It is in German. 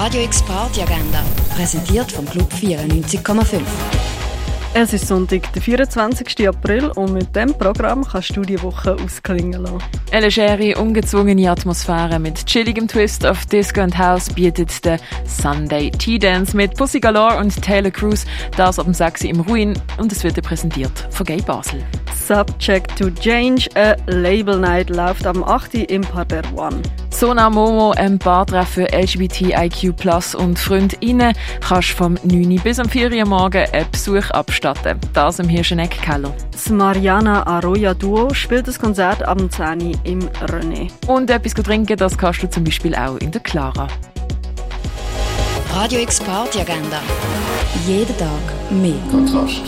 Radio X Party Agenda, präsentiert vom Club 94,5. Es ist Sonntag, der 24. April und mit diesem Programm kannst du die Woche ausklingen lassen. Eine legere, ungezwungene Atmosphäre mit chilligem Twist auf Disco und House bietet der Sunday Tea Dance mit Pussy Galore und Taylor Cruz, das ab dem 6 im Ruin und es wird präsentiert von Gay Basel. Subject to Change, a Label Night läuft am 8. im Parterre One. Sona Momo, ein Bartreff für LGBTIQ Plus und Freundinnen, kannst vom 9 bis am 4 Uhr morgen einen Besuch abstatten. Das im Hirscheneck Keller. Das Mariana Arroya Duo spielt das Konzert am 10 im René. Und etwas trinken, das kannst du zum Beispiel auch in der Clara. Radio X Party Agenda. Jeden Tag mehr. Kontrast.